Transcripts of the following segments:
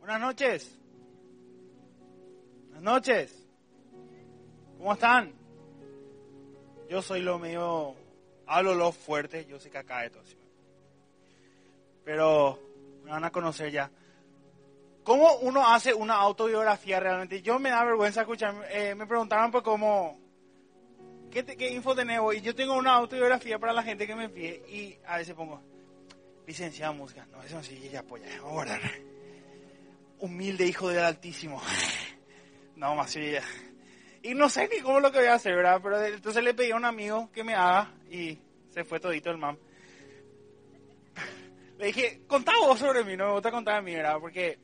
Buenas noches. Buenas noches. ¿Cómo están? Yo soy lo medio, hablo lo fuerte, yo sé que acá de todo. Pero me van a conocer ya. ¿Cómo uno hace una autobiografía realmente? Yo me da vergüenza escuchar, eh, me preguntaron por cómo, ¿qué, te- qué info tenés? Y yo tengo una autobiografía para la gente que me pide y a veces pongo, licenciado en música, no, eso sí, ya pues ya, vamos a guardar. Humilde hijo del Altísimo. No, más ya. Y no sé ni cómo lo que voy a hacer, ¿verdad? Pero de- entonces le pedí a un amigo que me haga y se fue todito el mam. Le dije, contá vos sobre mí, no me gusta contar a mí, ¿verdad? Porque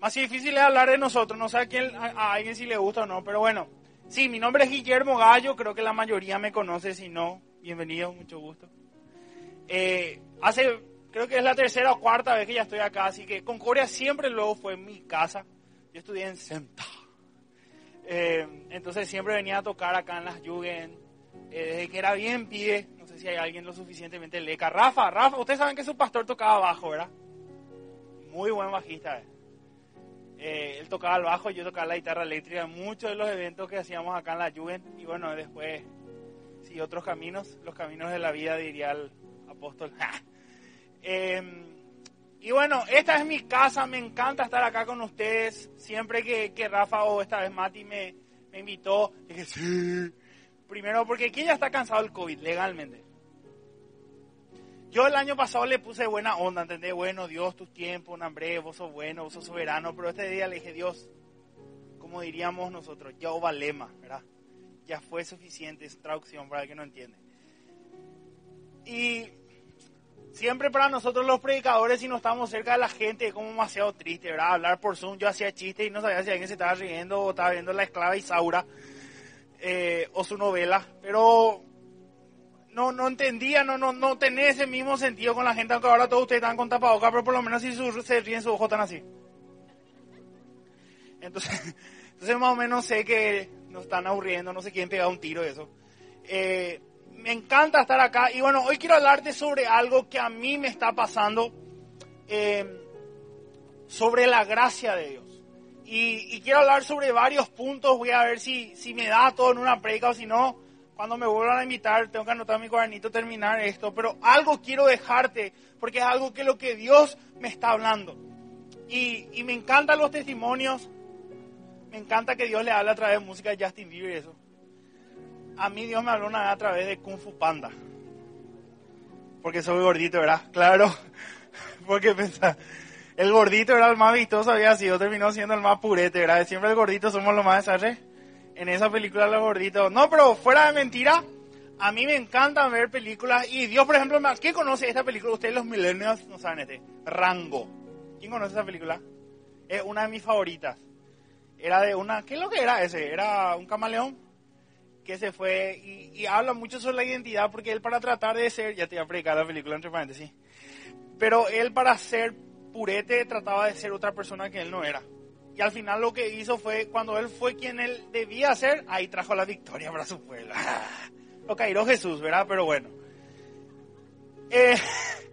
más difícil es hablar de nosotros, no sé a, quién, a, a alguien si le gusta o no, pero bueno. Sí, mi nombre es Guillermo Gallo, creo que la mayoría me conoce, si no, bienvenido, mucho gusto. Eh, hace, creo que es la tercera o cuarta vez que ya estoy acá, así que Concordia siempre luego fue mi casa. Yo estudié en Senta. Eh, entonces siempre venía a tocar acá en las Jugend. Eh, desde que era bien pibe, no sé si hay alguien lo suficientemente leca. Rafa, Rafa, ustedes saben que su pastor tocaba bajo, ¿verdad? Muy buen bajista. eh. Eh, él tocaba el bajo, yo tocaba la guitarra eléctrica en muchos de los eventos que hacíamos acá en la Jugend. Y bueno, después, sí, otros caminos, los caminos de la vida, diría el apóstol. Eh, y bueno, esta es mi casa, me encanta estar acá con ustedes. Siempre que, que Rafa o esta vez Mati me, me invitó, dije sí. Primero porque aquí ya está cansado del COVID, legalmente. Yo el año pasado le puse buena onda, ¿entendés? Bueno, Dios, tus tiempos, hambre, vos sos bueno, vos sos soberano. Pero este día le dije, Dios, como diríamos nosotros, ya lema, ¿verdad? Ya fue suficiente, es traducción para el que no entiende. Y siempre para nosotros los predicadores, si no estamos cerca de la gente, es como demasiado triste, ¿verdad? Hablar por Zoom, yo hacía chistes y no sabía si alguien se estaba riendo o estaba viendo La Esclava Isaura eh, o su novela, pero no no entendía, no no no tenía ese mismo sentido con la gente, aunque ahora todos ustedes están con tapabocas, pero por lo menos si su- se ríen sus ojos están así. Entonces, entonces más o menos sé que nos están aburriendo, no sé quién pega un tiro de eso. Eh, me encanta estar acá y bueno, hoy quiero hablarte sobre algo que a mí me está pasando, eh, sobre la gracia de Dios. Y, quiero hablar sobre varios puntos, voy a ver si, si me da todo en una predica o si no, cuando me vuelvan a invitar, tengo que anotar mi cuadernito, terminar esto, pero algo quiero dejarte, porque es algo que lo que Dios me está hablando. Y, y me encantan los testimonios, me encanta que Dios le hable a través de música de Justin Bieber y eso. A mí Dios me habló una vez a través de Kung Fu Panda. Porque soy gordito, ¿verdad? Claro. Porque pensá, el gordito era el más vistoso, había sido, terminó siendo el más purete, ¿verdad? Siempre el gordito somos los más desastres. En esa película los gorditos. No, pero fuera de mentira, a mí me encanta ver películas. Y Dios, por ejemplo, ¿quién conoce esta película? Ustedes los millennials no saben este. Rango. ¿Quién conoce esa película? Es una de mis favoritas. Era de una, ¿qué es lo que era ese? Era un camaleón que se fue y, habla mucho sobre la identidad porque él para tratar de ser, ya te voy a predicar la película entre paréntesis, pero él para ser purete trataba de ser otra persona que él no era. Y al final lo que hizo fue, cuando él fue quien él debía ser, ahí trajo la victoria para su pueblo. Lo cairó Jesús, ¿verdad? Pero bueno. Eh,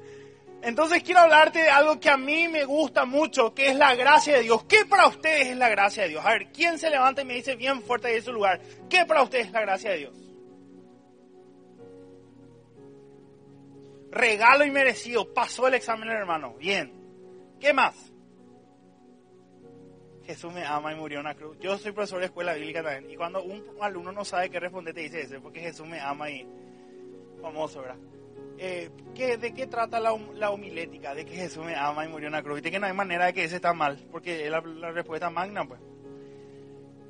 entonces quiero hablarte de algo que a mí me gusta mucho, que es la gracia de Dios. ¿Qué para ustedes es la gracia de Dios? A ver, ¿quién se levanta y me dice bien fuerte en su lugar? ¿Qué para ustedes es la gracia de Dios? Regalo inmerecido. Pasó el examen hermano. Bien. ¿Qué más? Jesús me ama y murió en la cruz. Yo soy profesor de escuela bíblica también. Y cuando un alumno no sabe qué responder, te dice eso, porque Jesús me ama y famoso, ¿verdad? Eh, ¿qué- ¿De qué trata la, homilética? De que Jesús me ama y murió en la cruz. Viste que no hay manera de que ese está mal, porque es la, respuesta magna, pues.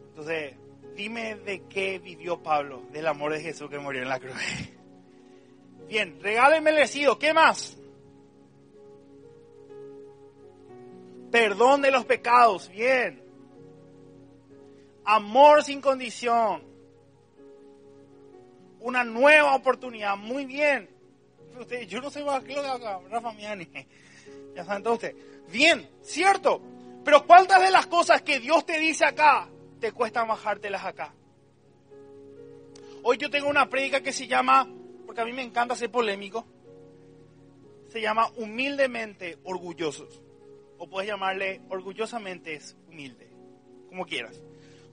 Entonces, dime de qué vivió Pablo, del amor de Jesús que murió en la cruz. Bien, regalo inmerecido. ¿Qué más? Perdón de los pecados. Bien. Amor sin condición. Una nueva oportunidad. Muy bien. Yo no sé más es Rafa Miani. Ya saben todos. Bien, cierto. Pero ¿cuántas de las cosas que Dios te dice acá te cuesta bajártelas acá? Hoy yo tengo una prédica que se llama, porque a mí me encanta ser polémico, se llama Humildemente Orgullosos. o puedes llamarle orgullosamente humilde, como quieras.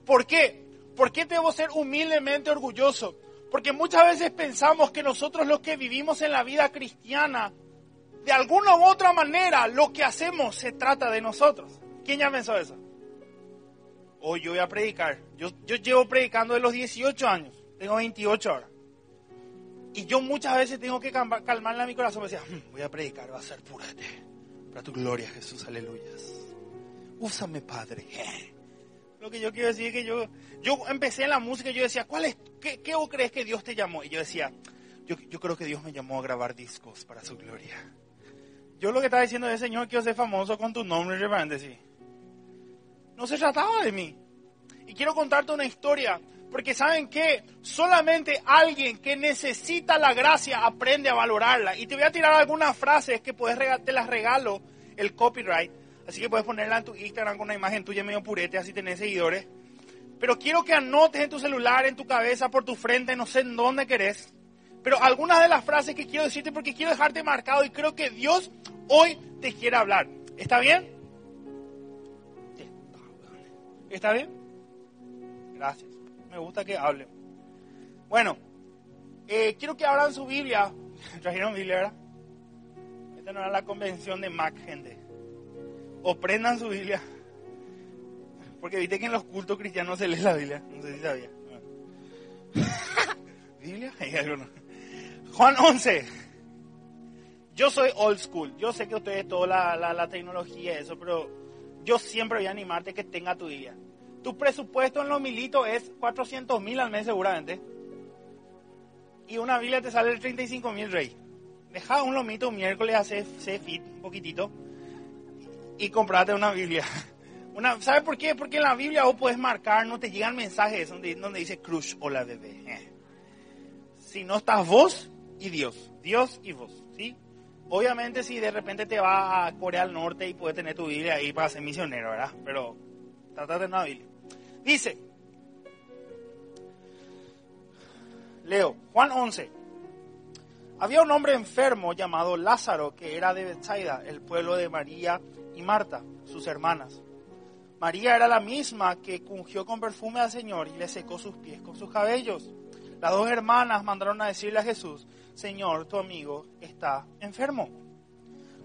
¿Por qué? ¿Por qué debo ser humildemente orgulloso? Porque muchas veces pensamos que nosotros los que vivimos en la vida cristiana, de alguna u otra manera, lo que hacemos se trata de nosotros. ¿Quién ya pensó eso? Hoy yo voy a predicar. Yo, llevo predicando de los 18 años. Tengo 28 ahora. Y yo muchas veces tengo que calmarle a mi corazón. Me decía, mm, voy a predicar, va a ser purete. Para tu gloria, Jesús, aleluyas. Úsame, Padre. Lo que yo quiero decir es que yo, yo empecé en la música y yo decía, ¿cuál es, qué, qué crees que Dios te llamó? Y yo decía, yo, yo creo que Dios me llamó a grabar discos para su gloria. Yo lo que estaba diciendo es, Señor, quiero ser famoso con tu nombre, sí. No se trataba de mí. Y quiero contarte una historia, porque saben que solamente alguien que necesita la gracia aprende a valorarla. Y te voy a tirar algunas frases que puedes te las regalo el copyright Así que puedes ponerla en tu Instagram con una imagen tuya medio purete, así tenés seguidores. Pero quiero que anotes en tu celular, en tu cabeza, por tu frente, no sé en dónde querés. Pero algunas de las frases que quiero decirte porque quiero dejarte marcado y creo que Dios hoy te quiere hablar. ¿Está bien? ¿Está bien? Gracias. Me gusta que hablen. Bueno, eh, quiero que abran su Biblia. ¿Trajeron Biblia, verdad? Esta no era la convención de Mac, gente o prendan su Biblia. Porque viste que en los cultos cristianos se lee la Biblia. No sé si sabía. ¿Biblia? Juan 11. Yo soy old school. Yo sé que ustedes toda la, la, la tecnología y eso, pero yo siempre voy a animarte que tenga tu Biblia. Tu presupuesto en los militos es 400 mil al mes seguramente. Y una Biblia te sale el 35 mil rey. Deja un lomito un miércoles, hace fit un poquitito y comprate una Biblia. Una, ¿Sabes por qué? Porque en la Biblia vos puedes marcar, no te llegan mensajes donde, donde dice crush o la bebé. Eh. Si no estás vos y Dios, Dios y vos, ¿sí? Obviamente si de repente te vas a Corea del Norte y puedes tener tu Biblia ahí para ser misionero, ¿verdad? Pero trata de una Biblia. Dice, Leo, Juan 11. Había un hombre enfermo llamado Lázaro que era de Bethsaida, el pueblo de María y Marta, sus hermanas. María era la misma que ungió con perfume al Señor y le secó sus pies con sus cabellos. Las dos hermanas mandaron a decirle a Jesús, Señor, tu amigo está enfermo.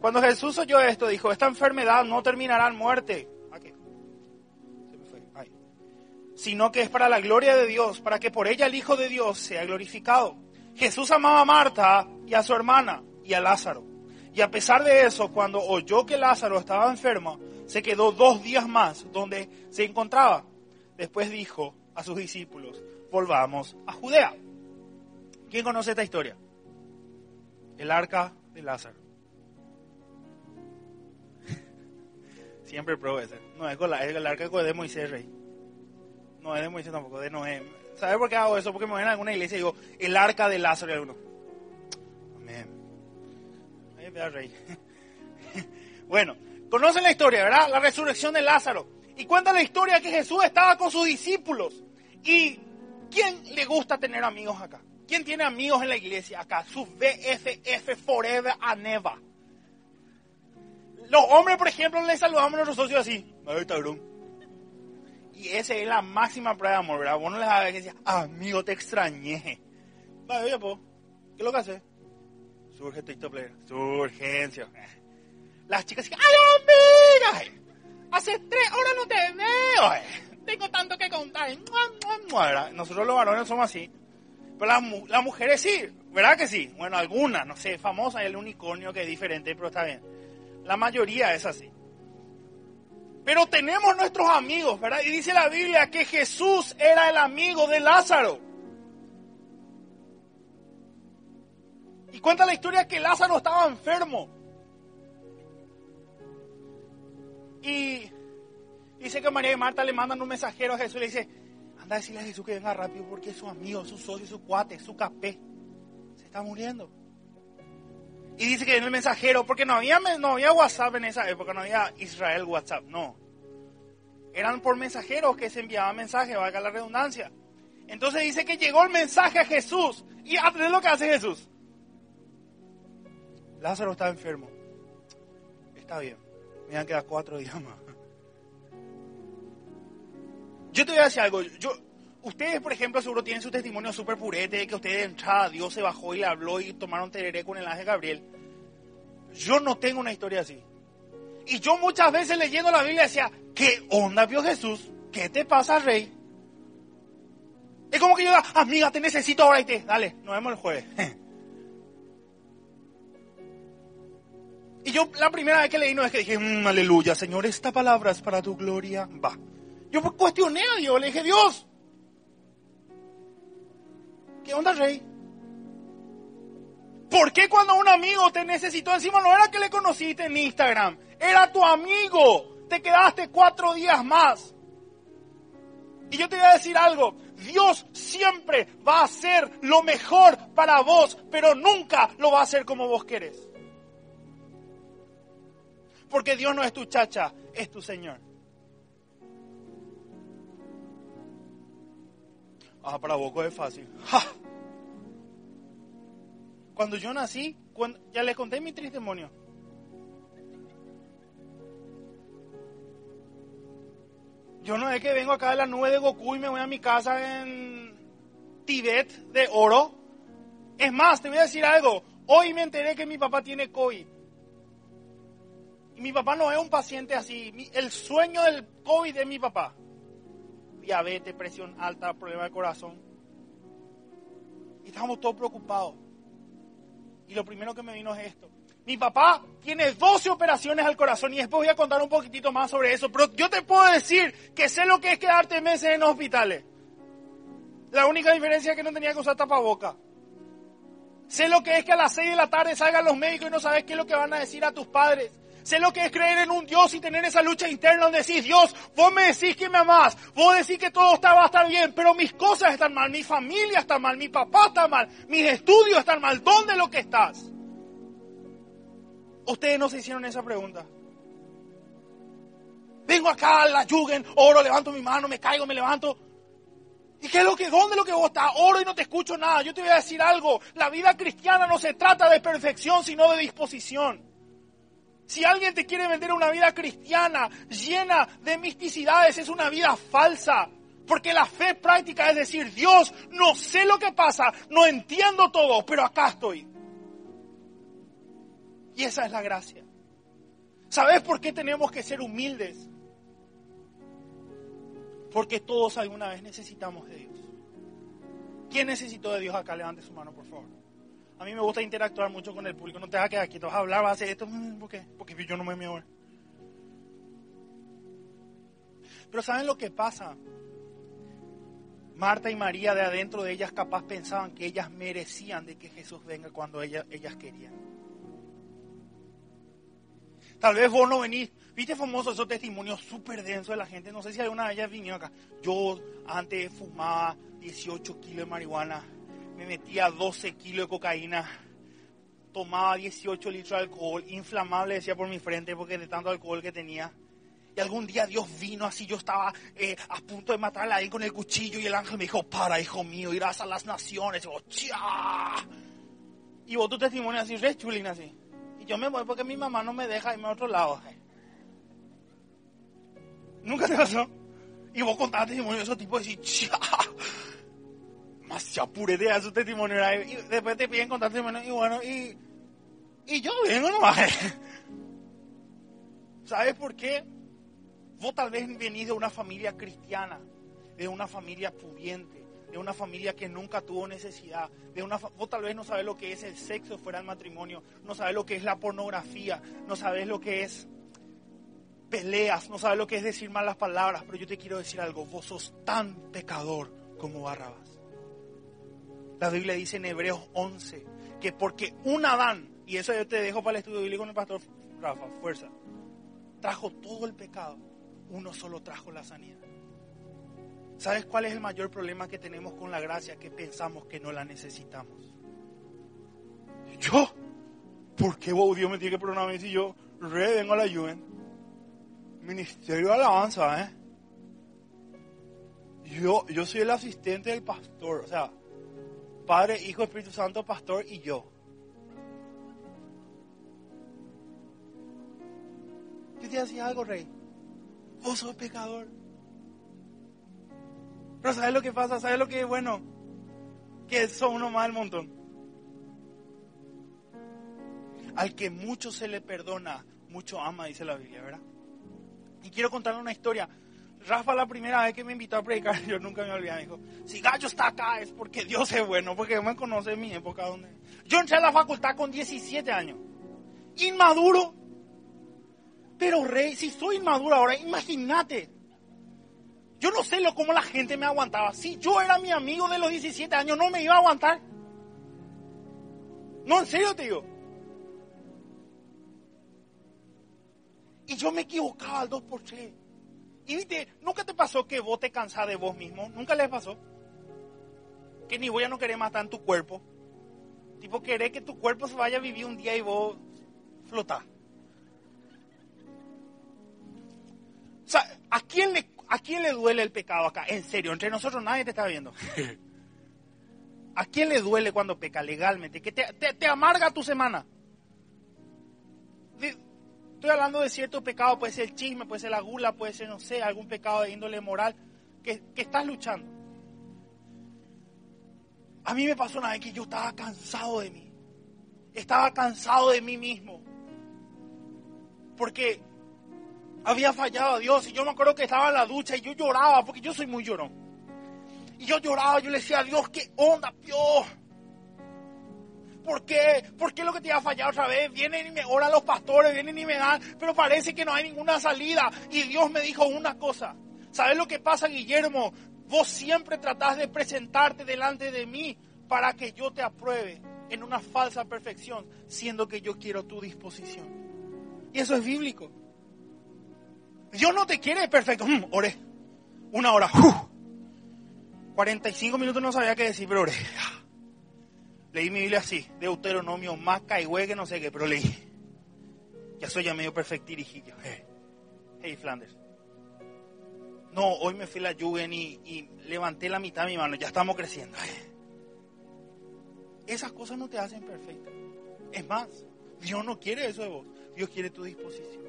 Cuando Jesús oyó esto, dijo, esta enfermedad no terminará en muerte. Sino que es para la gloria de Dios, para que por ella el Hijo de Dios sea glorificado. Jesús amaba a Marta y a su hermana y a Lázaro. Y a pesar de eso, cuando oyó que Lázaro estaba enfermo, se quedó dos días más donde se encontraba. Después dijo a sus discípulos, volvamos a Judea. ¿Quién conoce esta historia? El arca de Lázaro. Siempre. No es, el arca de Moisés, rey. No es de Moisés tampoco, de Noé. ¿Sabes por qué hago eso? Porque me voy a alguna iglesia y digo, el arca de Lázaro y alguno. rey. bueno, conocen la historia, ¿verdad? La resurrección de Lázaro. Y cuenta la historia que Jesús estaba con sus discípulos. ¿Y quién le gusta tener amigos acá? ¿Quién tiene amigos en la iglesia acá? Sus BFF Forever and Never. Los hombres, por ejemplo, le saludamos a nuestros socios así. Y esa es la máxima prueba de amor, ¿verdad? Vos no les sabes que decir, amigo, te extrañé. Vale, oye, po, ¿qué es lo que hace? Surge TikTok Player. Su urgencia. Las chicas dicen, ¡ay, amiga! Hace tres horas no te veo. Tengo tanto que contar. Nosotros los varones somos así. Pero las, mujeres sí, ¿verdad que sí? Bueno, algunas, no sé, famosa el unicornio que es diferente, pero está bien. La mayoría es así. Pero tenemos nuestros amigos, ¿verdad? Y dice la Biblia que Jesús era el amigo de Lázaro. Y cuenta la historia que Lázaro estaba enfermo. Y dice que María y Marta le mandan un mensajero a Jesús y le dice, anda a decirle a Jesús que venga rápido porque su amigo, su socio, su cuate, su capé, se está muriendo. Y dice que en el mensajero, porque no había, no había WhatsApp en esa época, no había Israel WhatsApp, no. Eran por mensajeros que se enviaban mensajes, valga la redundancia. Entonces dice que llegó el mensaje a Jesús. Y a lo que hace Jesús. Lázaro está enfermo. Está bien. Me van a quedar cuatro días más. Yo te voy a decir algo. Yo, ustedes, por ejemplo, seguro tienen su testimonio súper purete de que ustedes de entrada Dios se bajó y le habló y tomaron tereré con el ángel Gabriel. Yo no tengo una historia así. Y yo muchas veces leyendo la Biblia decía, ¿qué onda vio Jesús? ¿Qué te pasa, rey? Es como que yo amiga, te necesito ahora y te, dale, nos vemos el jueves. Y yo la primera vez que leí no es que dije, mm, aleluya, Señor, esta palabra es para tu gloria. Va. Yo cuestioné a Dios, le dije, Dios, ¿qué onda, rey? ¿Por qué cuando un amigo te necesitó encima no era que le conociste en Instagram? Era tu amigo. Te quedaste cuatro días más. Y yo te voy a decir algo. Dios siempre va a hacer lo mejor para vos, pero nunca lo va a hacer como vos querés. Porque Dios no es tu chacha, es tu Señor. Ah, para vos es fácil. Cuando yo nací, ya le conté mi testimonio. Yo no es que vengo acá de la nube de Goku y me voy a mi casa en Tibet de oro. Es más, te voy a decir algo. Hoy me enteré que mi papá tiene COVID. Y mi papá no es un paciente así. El sueño del COVID es mi papá. Diabetes, presión alta, problema de corazón. Y estamos todos preocupados. Y lo primero que me vino es esto. Mi papá tiene 12 operaciones al corazón y después voy a contar un poquitito más sobre eso. Pero yo te puedo decir que sé lo que es quedarte meses en hospitales. La única diferencia es que no tenía que usar tapaboca. Sé lo que es que a las 6 de la tarde salgan los médicos y no sabes qué es lo que van a decir a tus padres. Sé lo que es creer en un Dios y tener esa lucha interna donde decís, Dios, vos me decís que me amás, vos decís que todo está, va bien, pero mis cosas están mal, mi familia está mal, mi papá está mal, mis estudios están mal, ¿dónde lo que estás? Ustedes no se hicieron esa pregunta. Vengo acá la Jugend, oro, levanto mi mano, me caigo, me levanto. ¿Y qué es lo que, dónde es lo que vos estás? Oro y no te escucho nada. Yo te voy a decir algo. La vida cristiana no se trata de perfección, sino de disposición. Si alguien te quiere vender una vida cristiana llena de misticidades, es una vida falsa. Porque la fe práctica es decir, Dios, no sé lo que pasa, no entiendo todo, pero acá estoy. Y esa es la gracia. ¿Sabes por qué tenemos que ser humildes? Porque todos alguna vez necesitamos de Dios. ¿Quién necesitó de Dios acá? Levante su mano, por favor. A mí me gusta interactuar mucho con el público. No te vas a quedar aquí, te vas a hablar, vas a hacer esto. Mm, ¿Por qué? Porque yo no me muevo. Pero ¿saben lo que pasa? Marta y María de adentro de ellas capaz pensaban que ellas merecían de que Jesús venga cuando ellas, ellas querían. Tal vez vos no venís. Viste famoso esos testimonios súper densos de la gente. No sé si alguna de ellas vino acá. Yo antes fumaba 18 kilos de marihuana me metía 12 kilos de cocaína, tomaba 18 litros de alcohol, inflamable decía por mi frente porque de tanto alcohol que tenía. Y algún día Dios vino así, yo estaba eh, a punto de matarla ahí con el cuchillo y el ángel me dijo, para hijo mío, irás a las naciones. Y, yo, y vos tu testimonio así, re chulina así. Y yo me voy porque mi mamá no me deja irme a otro lado. Nunca te pasó. Y vos contaste testimonio de esos tipos y decís, demasiado puretea su testimonio. Y después te piden contar testimonio. Y bueno, y, y yo vengo nomás. ¿Sabes por qué? Vos tal vez venís de una familia cristiana, de una familia pudiente, de una familia que nunca tuvo necesidad, de una vos tal vez no sabes lo que es el sexo fuera del matrimonio, no sabes lo que es la pornografía, no sabes lo que es peleas, no sabes lo que es decir malas palabras, pero yo te quiero decir algo, vos sos tan pecador como Barrabás. La Biblia dice en Hebreos 11 que porque un Adán, y eso yo te dejo para el estudio bíblico con el pastor Rafa, fuerza, trajo todo el pecado, uno solo trajo la sanidad. ¿Sabes cuál es el mayor problema que tenemos con la gracia? Que pensamos que no la necesitamos. ¿Yo? ¿Por qué Dios me tiene que perdonar si yo re vengo a la lluvia? Ministerio de alabanza, ¿eh? Yo, yo soy el asistente del pastor, o sea, Padre, Hijo, Espíritu Santo, Pastor y yo. Yo te decir algo, rey. Vos sos pecador. Pero ¿sabes lo que pasa? ¿Sabes lo que es bueno? Que son uno más del montón. Al que mucho se le perdona, mucho ama, dice la Biblia, ¿verdad? Y quiero contarle una historia. Rafa la primera vez que me invitó a predicar, yo nunca me olvidé, me dijo, si Gallo está acá es porque Dios es bueno, porque me conoce mi época. donde Yo entré a la facultad con 17 años, inmaduro, pero rey, si soy inmaduro ahora, imagínate. Yo no sé lo, cómo la gente me aguantaba. Si yo era mi amigo de los 17 años, no me iba a aguantar. No, en serio te digo. Y yo me equivocaba al 2 por 3 Y ¿nunca te pasó que vos te cansás de vos mismo? ¿Nunca les pasó? Que ni voy a no querer matar en tu cuerpo. Tipo, querer que tu cuerpo se vaya a vivir un día y vos flotás. O sea, ¿a quién, le, ¿a quién le duele el pecado acá? En serio, entre nosotros nadie te está viendo. ¿A quién le duele cuando peca legalmente? Que te, te amarga tu semana. Estoy hablando de cierto pecado, puede ser el chisme, puede ser la gula, puede ser, no sé, algún pecado de índole moral que, estás luchando. A mí me pasó una vez que yo estaba cansado de mí. Estaba cansado de mí mismo. Porque había fallado a Dios. Y yo me acuerdo que estaba en la ducha y yo lloraba, porque yo soy muy llorón. Y yo lloraba, yo le decía a Dios, ¿qué onda, Dios? ¿Por qué? ¿Por qué lo que te ha fallado otra vez? Vienen y me oran los pastores, vienen y me dan, pero parece que no hay ninguna salida. Y Dios me dijo una cosa. ¿Sabes lo que pasa, Guillermo? Vos siempre tratás de presentarte delante de mí para que yo te apruebe en una falsa perfección, siendo que yo quiero tu disposición. Y eso es bíblico. Dios no te quiere perfecto. Mm, oré. Una hora. 45 minutos no sabía qué decir, pero oré. Leí mi Biblia así, Deuteronomio, más y que no sé qué, pero leí. Ya soy ya medio perfectirijillo. Hey, hey, Flanders. No, hoy me fui a la Jugen y, levanté la mitad de mi mano. Ya estamos creciendo. Esas cosas no te hacen perfecto. Es más, Dios no quiere eso de vos. Dios quiere tu disposición.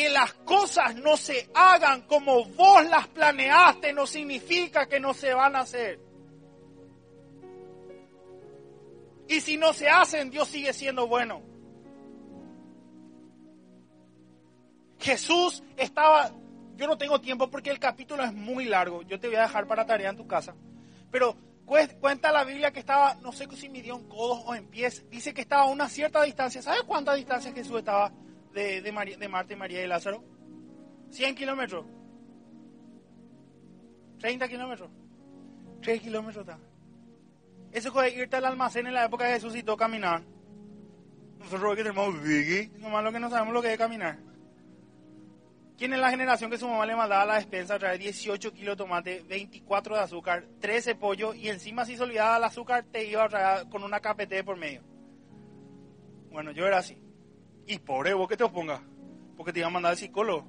Que las cosas no se hagan como vos las planeaste no significa que no se van a hacer. Y si no se hacen, Dios sigue siendo bueno. Jesús estaba, yo no tengo tiempo porque el capítulo es muy largo, yo te voy a dejar para tarea en tu casa, pero cuenta la Biblia que estaba, no sé si midió en codos o en pies, dice que estaba a una cierta distancia. ¿Sabes cuánta distancia Jesús estaba de, de, de Marta y María y Lázaro? 100 kilómetros. 30 kilómetros. 3 kilómetros está. Eso fue irte al almacén en la época de Jesús y todo caminar. Nosotros que tenemos biggie, nomás lo que no sabemos lo que es caminar. ¿Quién es la generación que su mamá le mandaba a la despensa a traer 18 kilos de tomate, 24 de azúcar, 13 pollo y encima si se olvidaba el azúcar te iba a traer con una KPT por medio? Bueno, yo era así. Y pobre vos que te opongas, porque te iba a mandar al psicólogo.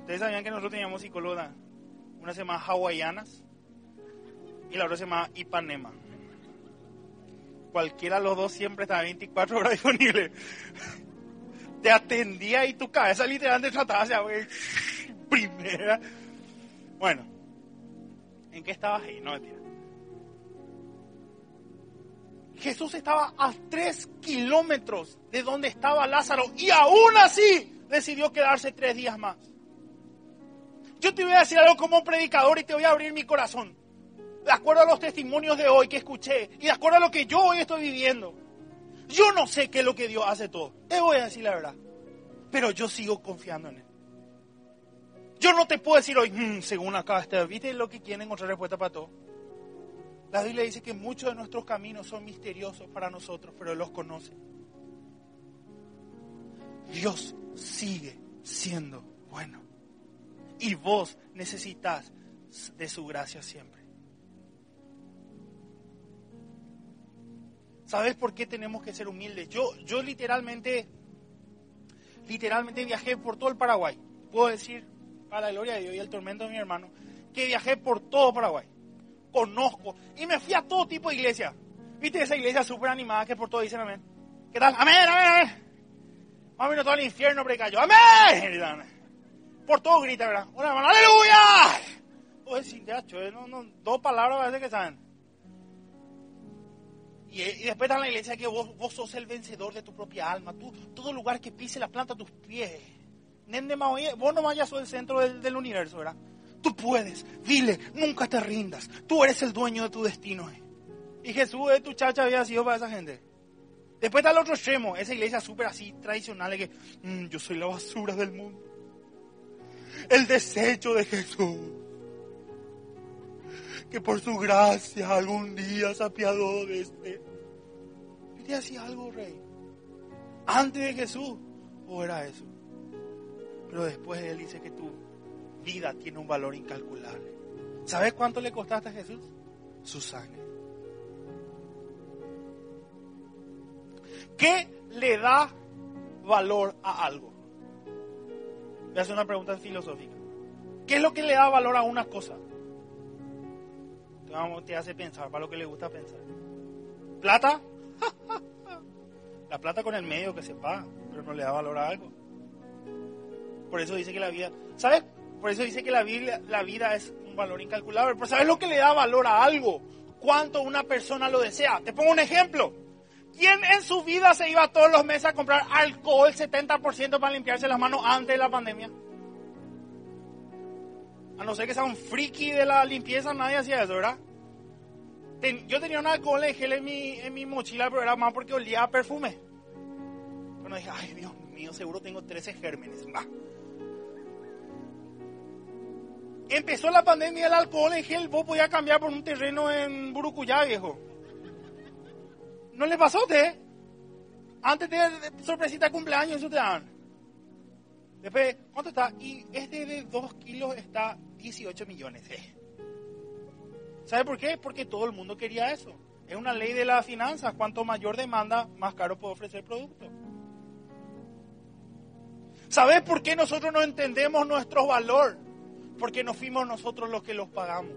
Ustedes sabían que nosotros teníamos psicóloga. Una se llama Hawaianas y la otra se llama Ipanema. Cualquiera de los dos siempre estaba 24 horas disponible. Te atendía y tu cabeza literalmente trataba de primera. Bueno, ¿en qué estabas ahí? No, mentira. Jesús estaba a tres kilómetros de donde estaba Lázaro y aún así decidió quedarse tres días más. Yo te voy a decir algo como predicador y te voy a abrir mi corazón. De acuerdo a los testimonios de hoy que escuché y de acuerdo a lo que yo hoy estoy viviendo. Yo no sé qué es lo que Dios hace todo. Te voy a decir la verdad. Pero yo sigo confiando en Él. Yo no te puedo decir hoy, mm, según acá, este, ¿viste lo que quieren otra respuesta para todo? La Biblia dice que muchos de nuestros caminos son misteriosos para nosotros, pero los conoce. Dios sigue siendo bueno. Y vos necesitas de su gracia siempre. ¿Sabes por qué tenemos que ser humildes? Yo, yo literalmente, literalmente viajé por todo el Paraguay. Puedo decir, para la gloria de Dios y el tormento de mi hermano, que viajé por todo Paraguay conozco. Y me fui a todo tipo de iglesia. ¿Viste esa iglesia súper animada que por todo dicen amén? ¿Qué tal? Amén, amén. Vamos a todo al infierno, pero cayó. Amén. Por todo grita, ¿verdad? Hola, hermano, aleluya. No, no, dos palabras parece que saben. Y, y, después está en la iglesia que vos, vos sos el vencedor de tu propia alma. Tú, todo lugar que pise la planta tus pies. Vos no vayas el centro del, del universo, ¿verdad? Tú puedes, dile, nunca te rindas. Tú eres el dueño de tu destino. Eh. Y Jesús, de tu chacha, había sido para esa gente. Después está el otro extremo, esa iglesia súper así tradicional que mm, yo soy la basura del mundo. El desecho de Jesús. Que por su gracia algún día se apiadó de este. ¿Y te hacía algo, rey? Antes de Jesús, o era eso. Pero después él dice que tu vida tiene un valor incalculable. ¿Sabes cuánto le costaste a Jesús? Su sangre. ¿Qué le da valor a algo? Voy a hacer una pregunta filosófica. ¿Qué es lo que le da valor a una cosa? Te hace pensar, para lo que le gusta pensar. ¿Plata? La plata con el medio que se paga, pero no le da valor a algo. Por eso dice que la vida, ¿sabes? Por eso dice que la vida, la vida es un valor incalculable. Pero ¿sabes lo que le da valor a algo? Cuánto una persona lo desea. Te pongo un ejemplo. ¿Quién en su vida se iba todos los meses a comprar alcohol 70% para limpiarse las manos antes de la pandemia? A no ser que sea un friki de la limpieza, nadie hacía eso, ¿verdad? yo tenía un alcohol en gel en mi, en mi mochila, pero era más porque olía a perfume. Pero dije, ay Dios mío, seguro tengo 13 gérmenes. Empezó la pandemia del alcohol en gel, vos podías cambiar por un terreno en Burucuyá, viejo. ¿No le pasó a usted? Antes de, sorpresita de cumpleaños, eso te dan. Después, ¿cuánto está? Y este de 2 kilos está 18 millones. Eh. ¿Sabe por qué? Porque todo el mundo quería eso. Es una ley de las finanzas. Cuanto mayor demanda, más caro puede ofrecer el producto. ¿Sabes por qué nosotros no entendemos nuestro valor? Porque no fuimos nosotros los que los pagamos.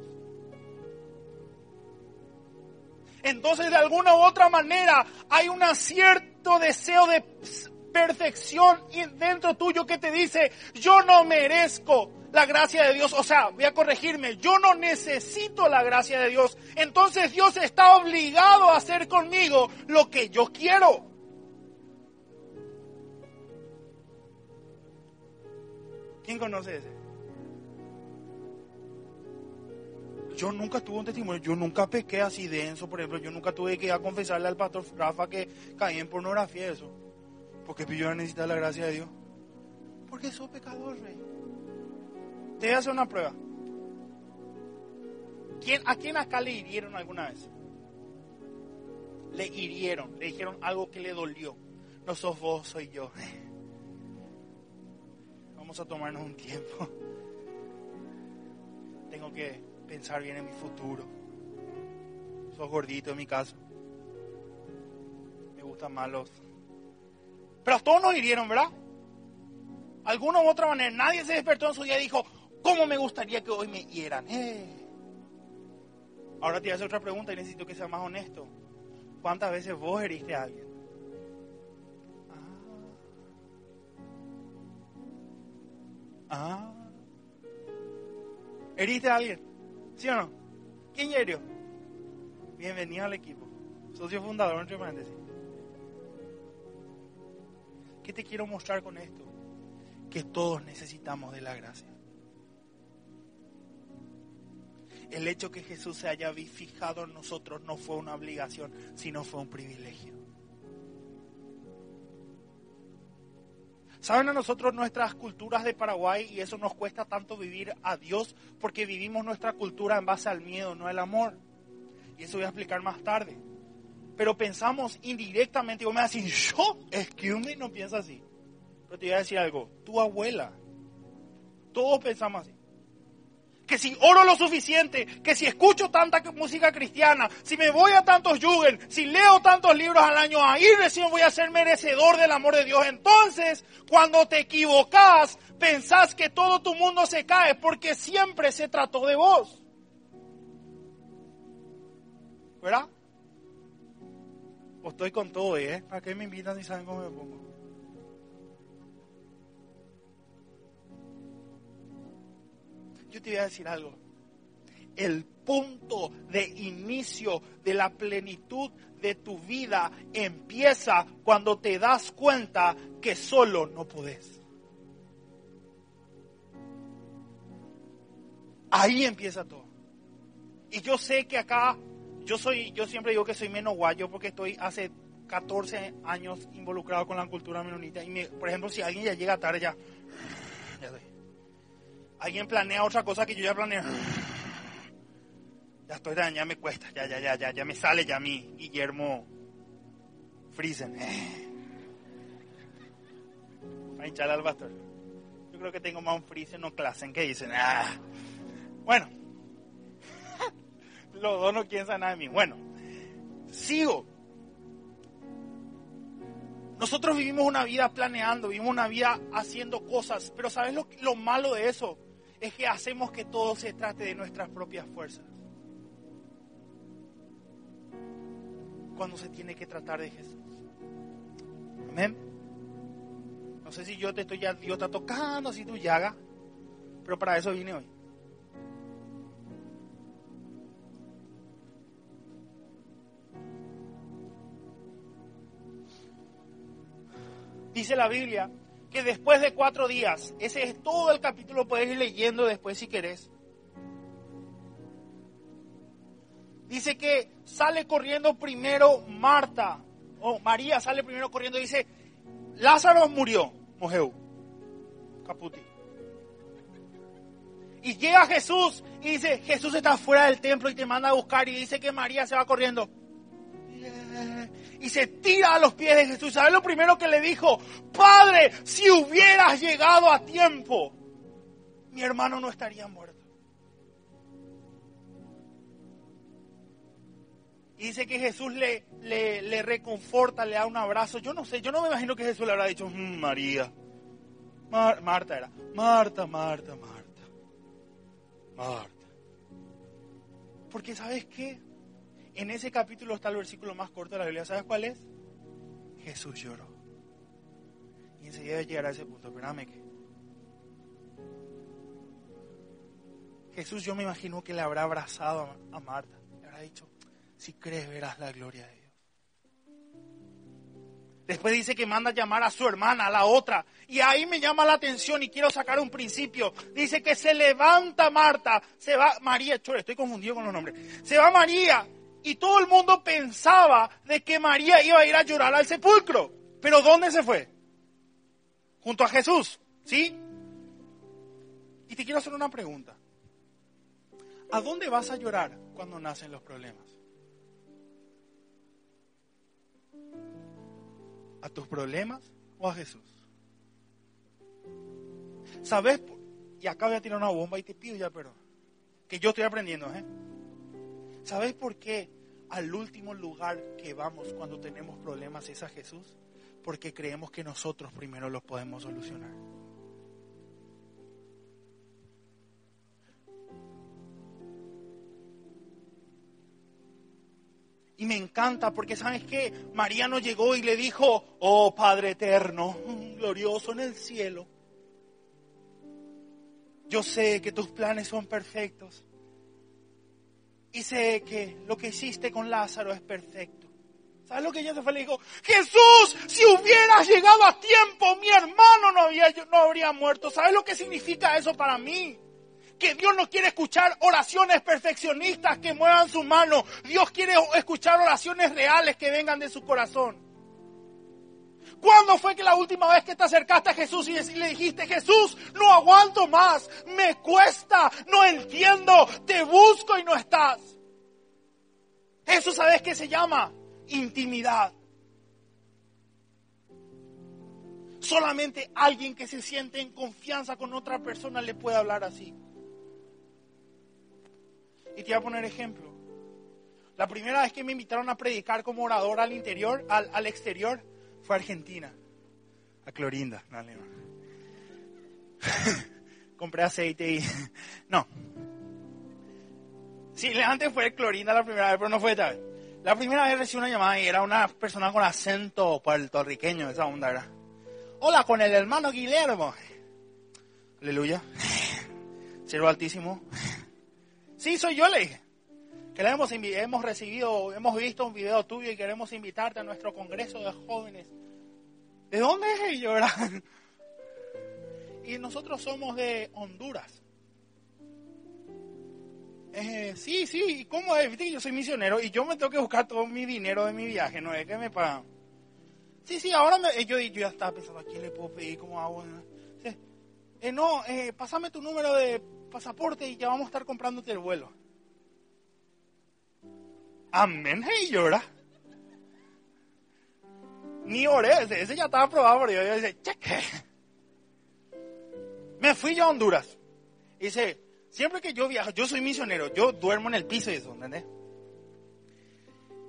Entonces, de alguna u otra manera, hay un cierto deseo de perfección dentro tuyo que te dice, yo no merezco la gracia de Dios. O sea, voy a corregirme, yo no necesito la gracia de Dios. Entonces Dios está obligado a hacer conmigo lo que yo quiero. ¿Quién conoce ese? Yo nunca tuve un testimonio, yo nunca pequé así denso, por ejemplo, yo nunca tuve que ir a confesarle al pastor Rafa que caí en pornografía eso. Porque yo necesitaba la gracia de Dios. Porque soy pecador, rey. Te voy a hacer una prueba. ¿Quién, ¿A quién acá le hirieron alguna vez? Le hirieron, le dijeron algo que le dolió. No sos vos, soy yo. Vamos a tomarnos un tiempo. Tengo que pensar bien en mi futuro. Sos gordito en mi caso. Me gustan más los... Pero todos nos hirieron, ¿verdad? Alguna u otra manera. Nadie se despertó en su día y dijo, ¿cómo me gustaría que hoy me hieran? Eh. Ahora te voy a hacer otra pregunta y necesito que sea más honesto. ¿Cuántas veces vos heriste a alguien? Ah. ah. ¿Heriste a alguien? ¿Sí o no? ¿Quién hirió? Bienvenido al equipo. Socio fundador, entre paréntesis. ¿Qué te quiero mostrar con esto? Que todos necesitamos de la gracia. El hecho que Jesús se haya fijado en nosotros no fue una obligación, sino fue un privilegio. Saben a nosotros nuestras culturas de Paraguay y eso nos cuesta tanto vivir a Dios porque vivimos nuestra cultura en base al miedo, no al amor. Y eso voy a explicar más tarde. Pero pensamos indirectamente, y vos me vas a decir, yo, excuse me, no pienso así. Pero te voy a decir algo, tu abuela, todos pensamos así que si oro lo suficiente, que si escucho tanta música cristiana, si me voy a tantos yuguen, si leo tantos libros al año, ahí recién voy a ser merecedor del amor de Dios. Entonces, cuando te equivocas, pensás que todo tu mundo se cae porque siempre se trató de vos. ¿Verdad? O estoy con todo, ¿eh? ¿Para qué me invitan si saben cómo me pongo? Yo te voy a decir algo. El punto de inicio de la plenitud de tu vida empieza cuando te das cuenta que solo no podés. Ahí empieza todo. Y yo sé que acá, yo soy, yo siempre digo que soy menos guayo porque estoy hace 14 años involucrado con la cultura menonita. Y por ejemplo, si alguien ya llega tarde, ya, ya Alguien planea otra cosa que yo ya planeé. Ya estoy, ya me cuesta, ya, ya, ya, ya, ya me sale ya mi Guillermo Friesen. Pastor. Yo creo que tengo más un Friesen o Klassen que dicen. Ah. Bueno, los dos no quieren nada de mí. Bueno, sigo. Nosotros vivimos una vida planeando, vivimos una vida haciendo cosas, pero ¿sabes lo, lo malo de eso? Es que hacemos que todo se trate de nuestras propias fuerzas. Cuando se tiene que tratar de Jesús. Amén. No sé si yo te estoy ya, Dios está tocando así tu llaga, pero para eso vine hoy. Dice la Biblia que después de cuatro días, ese es todo el capítulo, puedes ir leyendo después si querés. Dice que sale corriendo primero Marta, o María sale primero corriendo y dice, Lázaro murió, Mojeu, Caputi. Y llega Jesús y dice, Jesús está fuera del templo y te manda a buscar y dice que María se va corriendo y se tira a los pies de Jesús. ¿Sabes lo primero que le dijo? Padre, si hubieras llegado a tiempo, mi hermano no estaría muerto. Y dice que Jesús le, le, reconforta, le da un abrazo. Yo no sé, yo no me imagino que Jesús le habrá dicho, mm, María. Marta era. Marta, Marta, Marta. Marta. Porque ¿sabes qué? En ese capítulo está el versículo más corto de la Biblia. ¿Sabes cuál es? Jesús lloró. Y enseguida llegar a ese punto. Espérame que. Jesús yo me imagino que le habrá abrazado a Marta. Le habrá dicho, si crees verás la gloria de Dios. Después dice que manda a llamar a su hermana, a la otra. Y ahí me llama la atención y quiero sacar un principio. Dice que se levanta Marta, se va María, estoy confundido con los nombres. Se va María y todo el mundo pensaba de que María iba a ir a llorar al sepulcro. Pero ¿dónde se fue? Junto a Jesús, ¿sí? Y te quiero hacer una pregunta. ¿A dónde vas a llorar cuando nacen los problemas? ¿A tus problemas o a Jesús? ¿Sabes? Y acá voy a tirar una bomba y te pido ya perdón. Que yo estoy aprendiendo, ¿eh? ¿Sabes por qué al último lugar que vamos cuando tenemos problemas es a Jesús? Porque creemos que nosotros primero los podemos solucionar. Y me encanta porque sabes que María no llegó y le dijo, oh Padre eterno, glorioso en el cielo. Yo sé que tus planes son perfectos y sé que lo que hiciste con Lázaro es perfecto. ¿Sabes lo que fue? Le dijo, Jesús, si hubieras llegado a tiempo, mi hermano no, no habría muerto. ¿Sabes lo que significa eso para mí? Que Dios no quiere escuchar oraciones perfeccionistas que muevan su mano. Dios quiere escuchar oraciones reales que vengan de su corazón. ¿Cuándo fue que la última vez que te acercaste a Jesús y le dijiste, Jesús, no aguanto más, me cuesta, no entiendo, te busco y no estás? Eso sabes que se llama intimidad. Solamente alguien que se siente en confianza con otra persona le puede hablar así. Y te voy a poner ejemplo. La primera vez que me invitaron a predicar como orador al interior, al, al exterior, a Argentina, a Clorinda. No, Compré aceite y... No. Sí, antes fue Clorinda la primera vez, pero no fue tal. La primera vez recibí una llamada y era una persona con acento puertorriqueño, esa onda era. Hola, con el hermano Guillermo. Aleluya. Siervo altísimo. Sí, soy yo, le dije. Queremos, hemos recibido, hemos visto un video tuyo y queremos invitarte a nuestro congreso de jóvenes. ¿De dónde es ellos? Y nosotros somos de Honduras. Eh, sí, sí, ¿cómo es? Viste que yo soy misionero y yo me tengo que buscar todo mi dinero de mi viaje, no es que me pagan. Sí, sí, ahora me, yo, yo ya estaba pensando, ¿a quién le puedo pedir? ¿Cómo hago? Eh, no, eh, pásame tu número de pasaporte y ya vamos a estar comprándote el vuelo. Hey, llora. Ni oré, ese, ya estaba aprobado por Dios. Yo dice, cheque. Me fui yo a Honduras. dice, siempre que yo viajo, yo soy misionero, yo duermo en el piso y eso, ¿entendés?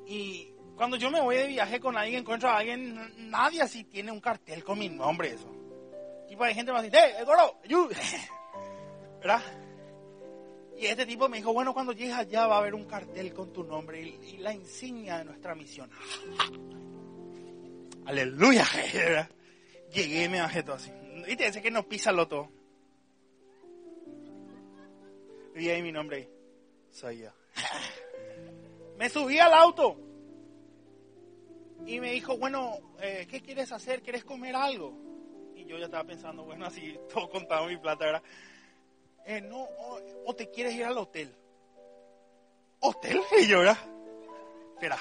Y cuando yo me voy de viaje con alguien, encuentro a alguien, nadie así tiene un cartel con mi nombre, eso. Tipo, hay gente más así, ¡eh, Goro! ¿Verdad? Y este tipo me dijo, bueno, cuando llegues allá va a haber un cartel con tu nombre y, la insignia de nuestra misión. Aleluya. Llegué y me bajé todo así. Y te dice que no pisa lo todo. Vi ahí mi nombre. Soy yo. Me subí al auto. Y me dijo, bueno, eh, ¿qué quieres hacer? ¿Quieres comer algo? Y yo ya estaba pensando, bueno, así todo contado mi plata, ¿verdad? Eh, no, o, te quieres ir al hotel. ¿Hotel? Y yo, ¿verdad? Espera.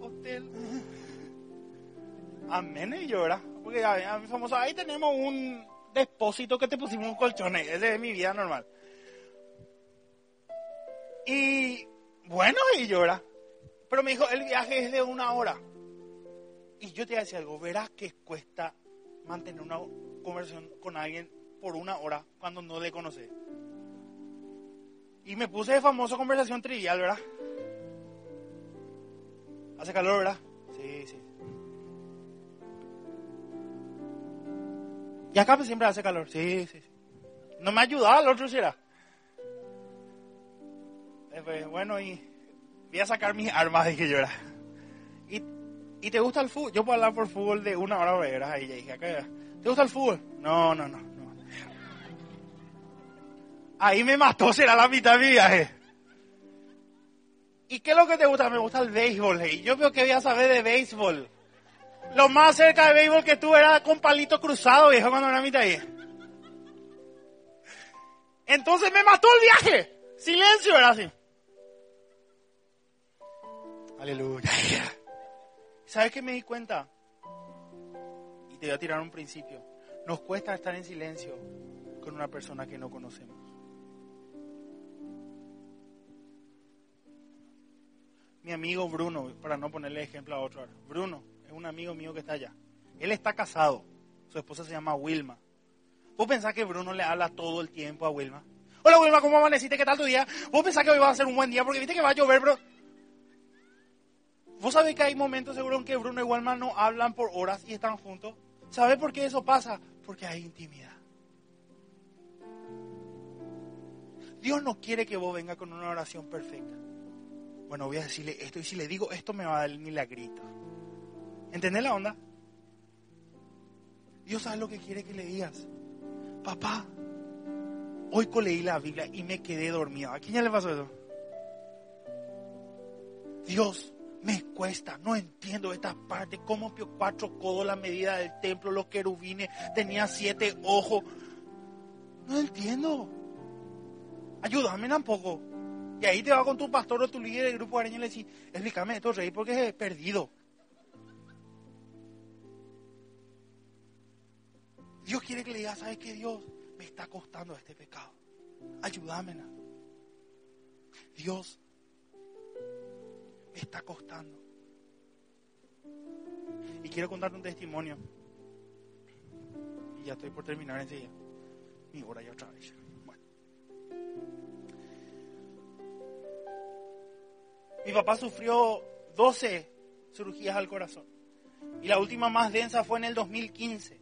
Hotel. Amén, y yo, ¿verdad? Porque a, famoso, ahí tenemos un depósito que te pusimos un colchón. Ese es mi vida normal. Y bueno, y yo, ¿verdad? Pero me dijo, el viaje es de una hora. Y yo te voy a decir algo, verás que cuesta mantener una conversación con alguien por una hora cuando no le conoce. Y me puse de famoso conversación trivial, ¿verdad? Hace calor, ¿verdad? Sí, sí. Y acá pues siempre hace calor. Sí, sí, sí. No me ayudaba el otro, será. Bueno, y voy a sacar mis armas, dije yo, ¿verdad? ¿Y, ¿Y te gusta el fútbol? Yo puedo hablar por fútbol de una hora, ¿verdad? Y dije, acá, ¿te gusta el fútbol? No, no, no. Ahí me mató, será la mitad de mi viaje. ¿Y qué es lo que te gusta? Me gusta el béisbol. Y yo veo que voy a saber de béisbol. Lo más cerca de béisbol que tú era con palito cruzado, viejo, cuando era mitad ahí. Entonces me mató el viaje. Silencio, era así. Aleluya. ¿Sabes qué me di cuenta? Y te voy a tirar un principio. Nos cuesta estar en silencio con una persona que no conocemos. Mi amigo Bruno, para no ponerle ejemplo a otro. Bruno es un amigo mío que está allá. Él está casado. Su esposa se llama Wilma. ¿Vos pensás que Bruno le habla todo el tiempo a Wilma? Hola Wilma, ¿cómo amaneciste? ¿Qué tal tu día? ¿Vos pensás que hoy va a ser un buen día? Porque viste que va a llover, bro. ¿Vos sabés que hay momentos seguro en que Bruno y Wilma no hablan por horas y están juntos? ¿Sabés por qué eso pasa? Porque hay intimidad. Dios no quiere que vos vengas con una oración perfecta bueno, voy a decirle esto y si le digo esto me va a dar el milagrito. ¿Entendés la onda? Dios sabe lo que quiere que le digas. Papá, hoy leí la Biblia y me quedé dormido. ¿A quién ya le pasó eso? Dios, me cuesta, no entiendo esta parte. ¿Cómo pio cuatro codos la medida del templo, los querubines, tenía siete ojos? No entiendo. Ayúdame tampoco. Y ahí te va con tu pastor o tu líder del grupo areño y le decís, explícame esto, rey, porque he perdido. Dios quiere que le digas, ¿sabes qué Dios? Me está costando este pecado. Ayúdame. Dios, me está costando. Y quiero contarte un testimonio. Y ya estoy por terminar enseguida. Mi hora ya otra vez. Mi papá sufrió 12 cirugías al corazón. Y la última más densa fue en el 2015.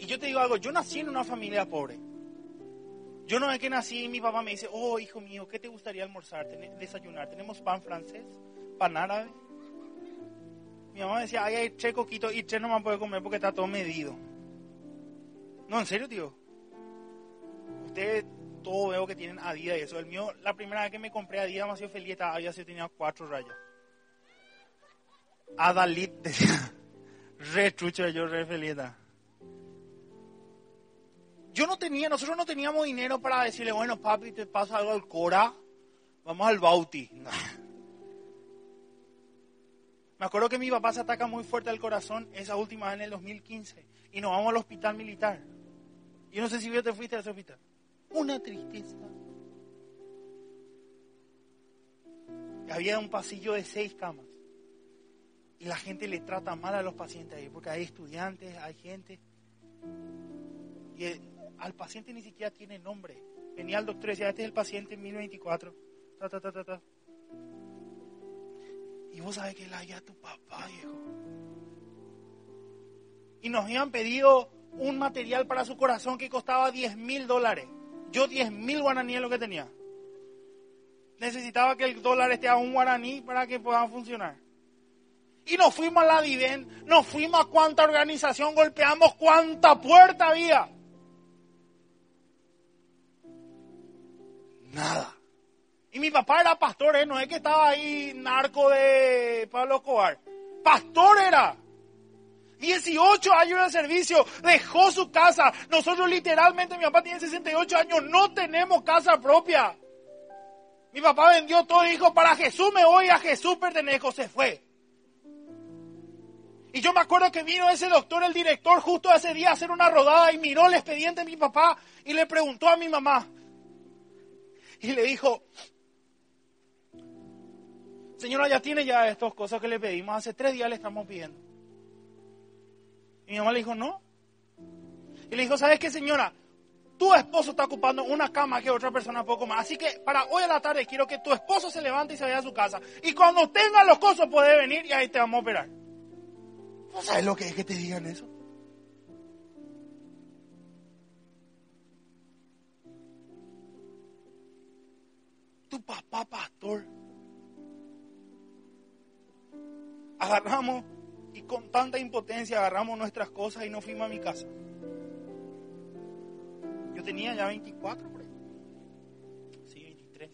Y yo te digo algo, yo nací en una familia pobre. Yo no es que nací y mi papá me dice, oh, hijo mío, ¿qué te gustaría almorzar, desayunar? ¿Tenemos pan francés? ¿Pan árabe? Mi mamá decía, ay, hay tres coquitos y tres no me puede comer porque está todo medido. No, en serio, tío. Ustedes todo veo que tienen Adidas y eso. El mío, la primera vez que me compré Adidas me ha sido feliz, estaba tenía cuatro rayas. Adalit decía, re trucho yo, re feliz. Yo no tenía, nosotros no teníamos dinero para decirle, bueno, papi, te pasa algo al Cora, vamos al Bauti. Me acuerdo que mi papá se ataca muy fuerte al corazón esa última vez en el 2015 y nos vamos al hospital militar. Yo no sé si vos te fuiste a ese hospital. Una tristeza. Había un pasillo de seis camas. Y la gente le trata mal a los pacientes ahí, porque hay estudiantes, hay gente. Y al paciente ni siquiera tiene nombre. Venía el doctor y decía, este es el paciente en 1024. Ta, ta, ta, ta, Y vos sabés que la ya tu papá, viejo. Y nos habían pedido un material para su corazón que costaba 10 mil dólares. Yo 10 mil guaraníes lo que tenía. Necesitaba que el dólar esté a un guaraní para que pueda funcionar. Y nos fuimos a la Viven, nos fuimos a cuánta organización, golpeamos cuánta puerta había. Nada. Y mi papá era pastor, ¿eh? no es que estaba ahí narco de Pablo Escobar. Pastor era. 18 años de servicio, dejó su casa. Nosotros literalmente, mi papá tiene 68 años, no tenemos casa propia. Mi papá vendió todo y dijo, para Jesús me voy, a Jesús pertenezco, se fue. Y yo me acuerdo que vino ese doctor, el director, justo ese día a hacer una rodada y miró el expediente de mi papá y le preguntó a mi mamá. Y le dijo, señora, ya tiene ya estas cosas que le pedimos, hace tres días le estamos pidiendo. Mi mamá le dijo, no. Y le dijo, ¿sabes qué, señora? Tu esposo está ocupando una cama que otra persona poco más. Así que para hoy a la tarde quiero que tu esposo se levante y se vaya a su casa. Y cuando tenga los cosas puede venir y ahí te vamos a operar. ¿No sabes lo que es que te digan eso? Tu papá pastor. Agarramos y con tanta impotencia agarramos nuestras cosas y nos fuimos a mi casa. Yo tenía ya 24 por ahí. Sí, 23.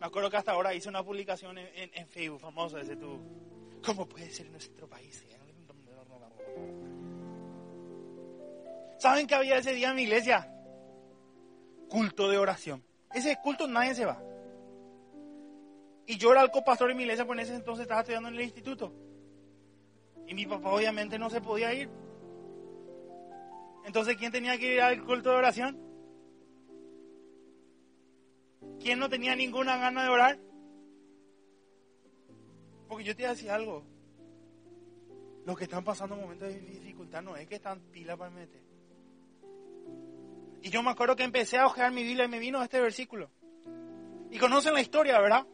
Me acuerdo que hasta ahora hice una publicación en, Facebook famosa ese tu ¿Cómo puede ser nuestro país? ¿Saben que había ese día en mi iglesia? Culto de oración. Ese culto nadie se va. Y yo era el copastor en mi iglesia, pues en ese entonces estaba estudiando en el instituto. Y mi papá obviamente no se podía ir. Entonces, ¿quién tenía que ir al culto de oración? ¿Quién no tenía ninguna gana de orar? Porque yo te decía algo. Los que están pasando momentos de dificultad no es que están pila para meter. Y yo me acuerdo que empecé a ojear mi Biblia y me vino este versículo. Y conocen la historia, ¿verdad?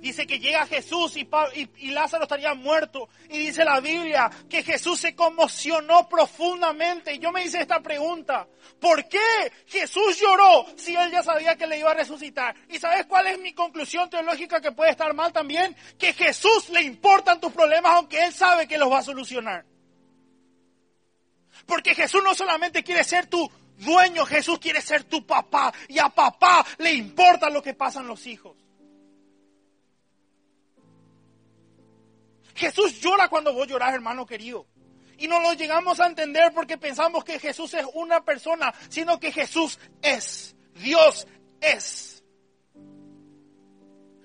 Dice que llega Jesús y, Lázaro estaría muerto. Y dice la Biblia que Jesús se conmocionó profundamente. Y yo me hice esta pregunta. ¿Por qué Jesús lloró si él ya sabía que le iba a resucitar? ¿Y sabes cuál es mi conclusión teológica que puede estar mal también? Que Jesús le importan tus problemas aunque él sabe que los va a solucionar. Porque Jesús no solamente quiere ser tu dueño, Jesús quiere ser tu papá. Y a papá le importa lo que pasan los hijos. Jesús llora cuando vos llorás, hermano querido. Y no lo llegamos a entender porque pensamos que Jesús es una persona, sino que Jesús es. Dios es.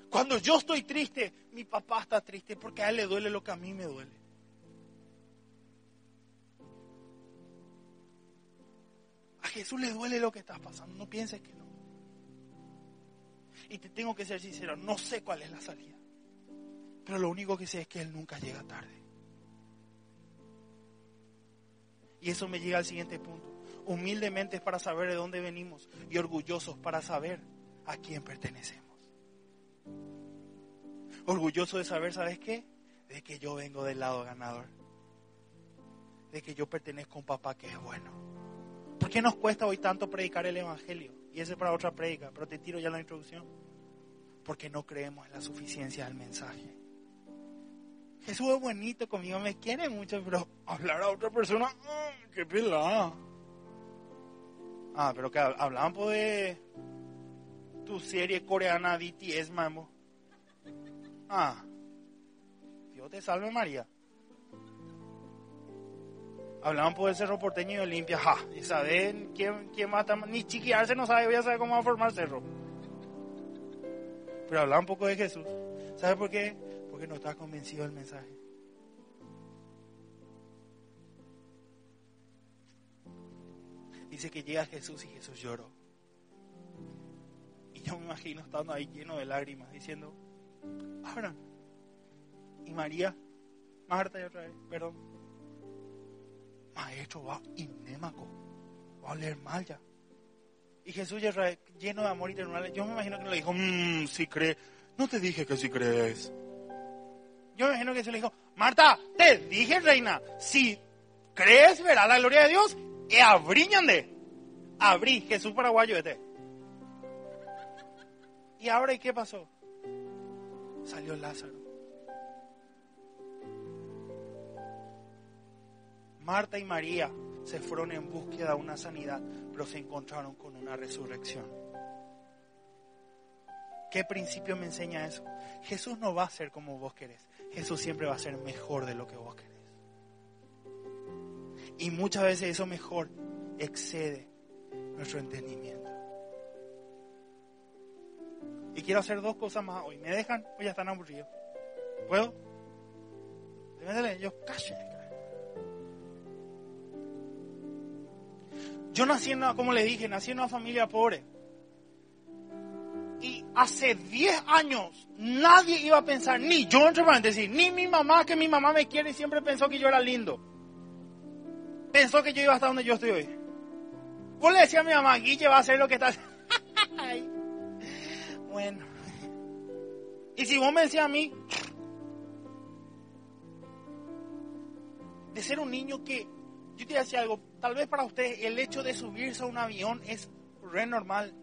Cuando yo estoy triste, mi papá está triste porque a él le duele lo que a mí me duele. A Jesús le duele lo que está pasando, no pienses que no. Y te tengo que ser sincero, no sé cuál es la salida. Pero lo único que sé es que Él nunca llega tarde. Y eso me llega al siguiente punto. Humildemente es para saber de dónde venimos y orgullosos para saber a quién pertenecemos. Orgulloso de saber, ¿sabes qué? De que yo vengo del lado ganador. De que yo pertenezco a un papá que es bueno. ¿Por qué nos cuesta hoy tanto predicar el Evangelio? Y ese es para otra predica, pero te tiro ya la introducción. Porque no creemos en la suficiencia del mensaje. Jesús es bonito conmigo, me quiere mucho, pero hablar a otra persona, qué pelada. Ah, pero que hablaban pues, de tu serie coreana BTS, mambo. Ah, Dios te salve María. Hablaban por el cerro porteño y Olimpia, ja, y saben quién, quién mata, ni chiquearse no sabe, voy a saber cómo va a formar cerro. Pero hablaban un poco de Jesús. ¿Sabe por qué? Porque no está convencido del mensaje. Dice que llega Jesús y Jesús lloró. Y yo me imagino estando ahí lleno de lágrimas, diciendo, abran. Y María, Marta y otra vez, perdón. Maestro, va inémaco. Va a leer mal ya. Y Jesús lleno de amor y ternura. Yo me imagino que le dijo, mmm, si crees. No te dije que si crees. Yo me imagino que se le dijo, Marta, te dije, reina, si crees, verá la gloria de Dios. Y de Abrí, Jesús paraguayo este. Y ahora, ¿y qué pasó? Salió Lázaro. Marta y María se fueron en búsqueda de una sanidad, pero se encontraron con una resurrección. ¿Qué principio me enseña eso? Jesús no va a ser como vos querés. Jesús siempre va a ser mejor de lo que vos querés. Y muchas veces eso mejor excede nuestro entendimiento. Y quiero hacer dos cosas más hoy. ¿Me dejan o ya están aburridos? ¿Puedo? Yo calle. Yo nací en una, como le dije, nací en una familia pobre. Y hace 10 años nadie iba a pensar, ni yo entre paréntesis, ni mi mamá, que mi mamá me quiere y siempre pensó que yo era lindo. Pensó que yo iba hasta donde yo estoy hoy. Vos le decía a mi mamá, Guille va a hacer lo que está bueno. Y si vos me decías a mí, de ser un niño que yo te decía algo, tal vez para usted el hecho de subirse a un avión es re normal.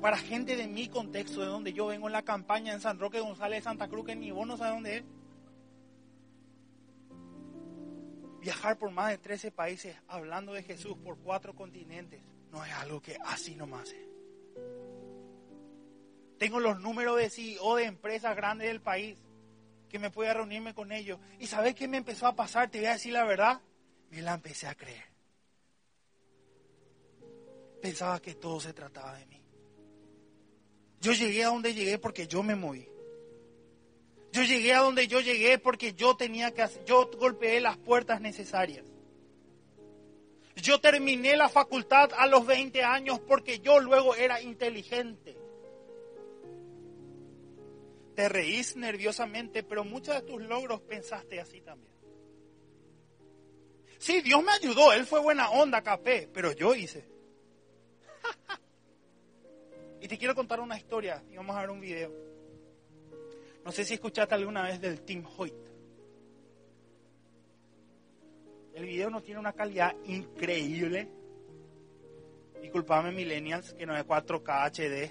Para gente de mi contexto, de donde yo vengo en la campaña en San Roque González, Santa Cruz, que ni vos no sabes dónde es. Viajar por más de 13 países hablando de Jesús por cuatro continentes no es algo que así nomás es. Tengo los números de CEO de empresas grandes del país que me pueda reunirme con ellos. ¿Y sabes qué me empezó a pasar? Te voy a decir la verdad me la empecé a creer. Pensaba que todo se trataba de mí. Yo llegué a donde llegué porque yo me moví. Yo llegué a donde yo llegué porque yo tenía que hacer, yo golpeé las puertas necesarias. Yo terminé la facultad a los 20 años porque yo luego era inteligente. Te reís nerviosamente, pero muchos de tus logros pensaste así también. Sí, Dios me ayudó, Él fue buena onda, capé, pero yo hice. Y te quiero contar una historia y vamos a ver un video. No sé si escuchaste alguna vez del Team Hoyt. El video no tiene una calidad increíble. Disculpame, millennials, que no es 4K HD.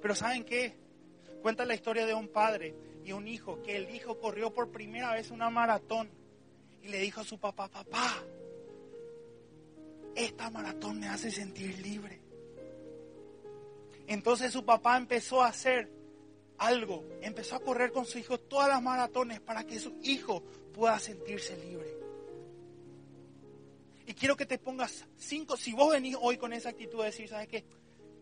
Pero ¿saben qué? Cuenta la historia de un padre y un hijo, que el hijo corrió por primera vez una maratón y le dijo a su papá, papá, esta maratón me hace sentir libre. Entonces su papá empezó a hacer algo, empezó a correr con su hijo todas las maratones para que su hijo pueda sentirse libre. Y quiero que te pongas cinco, si vos venís hoy con esa actitud de decir, ¿sabes qué?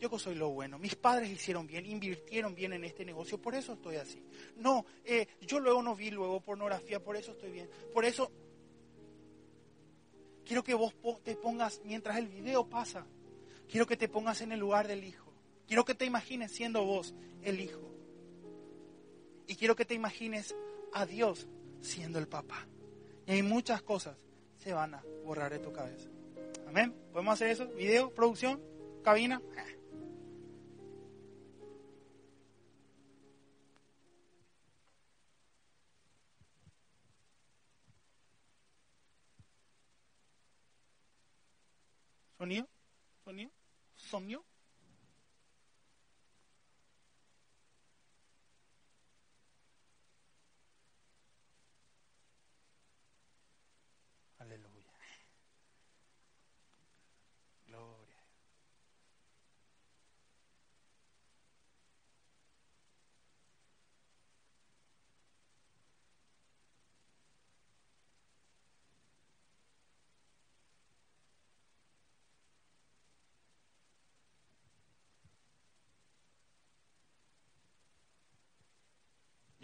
Yo soy lo bueno, mis padres hicieron bien, invirtieron bien en este negocio, por eso estoy así. No, eh, yo luego no vi luego pornografía, por eso estoy bien. Por eso Quiero que vos te pongas, mientras el video pasa, quiero que te pongas en el lugar del hijo. Quiero que te imagines siendo vos el hijo. Y quiero que te imagines a Dios siendo el papá. Y hay muchas cosas se van a borrar de tu cabeza. Amén. ¿Podemos hacer eso? ¿Video? ¿Producción? ¿Cabina? ¿Sonido? ¿Sonido? ¿Sonido?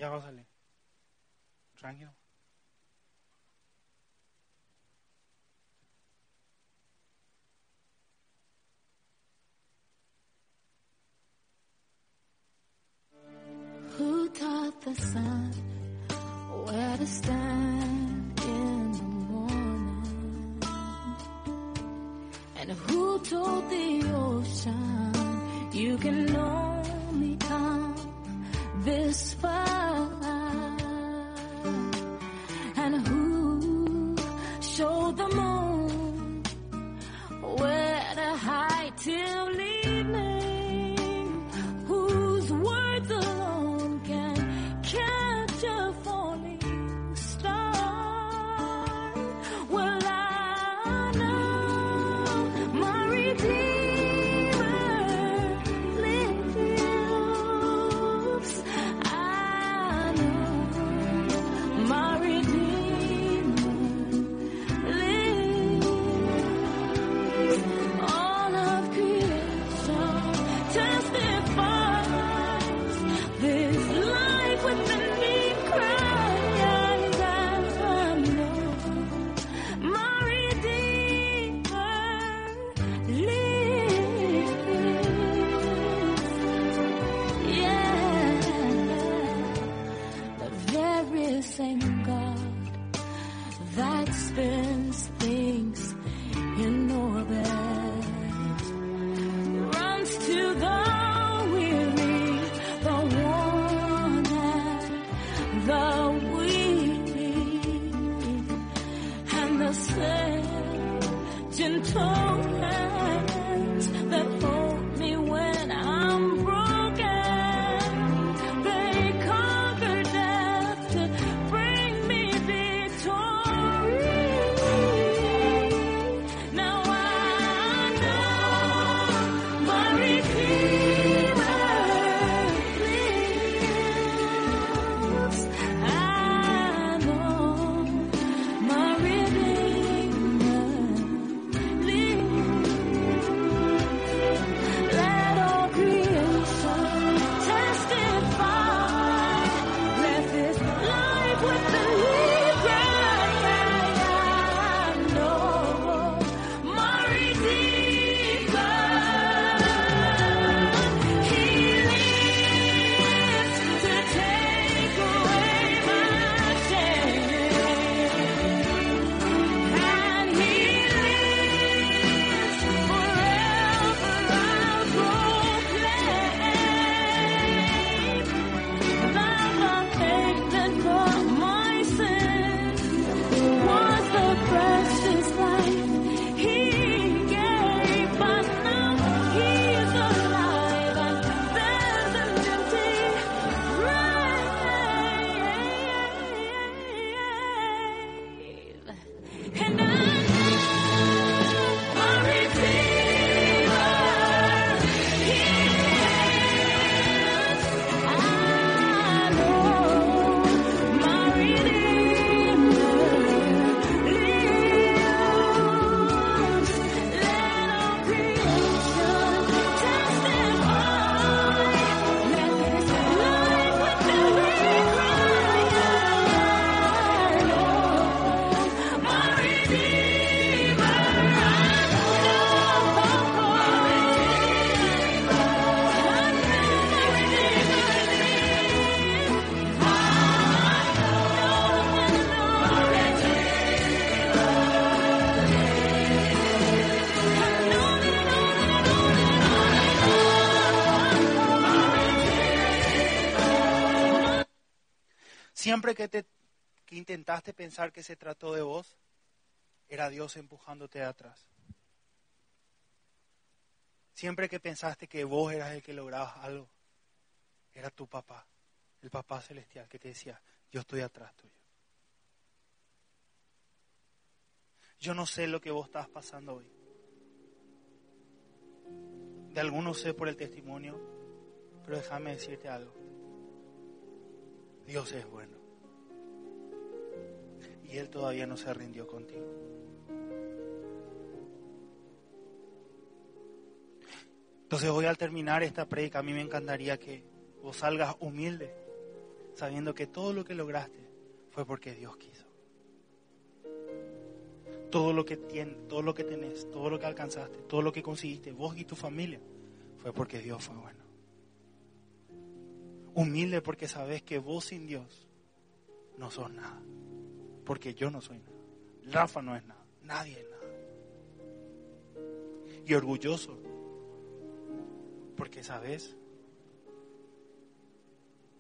Ya va a salir. Tranquilo. Who taught the sun Siempre que, te, intentaste pensar que se trató de vos, era Dios empujándote atrás. Siempre que pensaste que vos eras el que lograbas algo, era tu papá, el papá celestial, que te decía, yo estoy atrás tuyo. Yo no sé lo que vos estás pasando hoy. De algunos sé por el testimonio, pero déjame decirte algo. Dios es bueno. Y Él todavía no se rindió contigo. Entonces hoy al terminar esta predica, a mí me encantaría que vos salgas humilde, sabiendo que todo lo que lograste fue porque Dios quiso. Todo lo que tienes, todo lo que tenés, todo lo que alcanzaste, todo lo que conseguiste, vos y tu familia, fue porque Dios fue bueno. Humilde porque sabes que vos sin Dios no sos nada. Porque yo no soy nada. Rafa no es nada. Nadie es nada. Y orgulloso porque sabes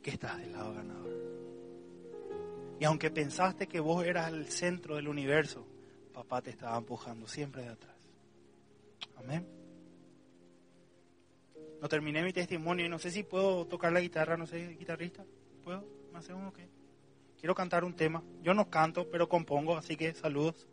que estás del lado ganador. Y aunque pensaste que vos eras el centro del universo, papá te estaba empujando siempre de atrás. Amén. No terminé mi testimonio y no sé si puedo tocar la guitarra, no sé, guitarrista. ¿Puedo? ¿Me hace uno qué? Quiero cantar un tema. Yo no canto, pero compongo, así que saludos.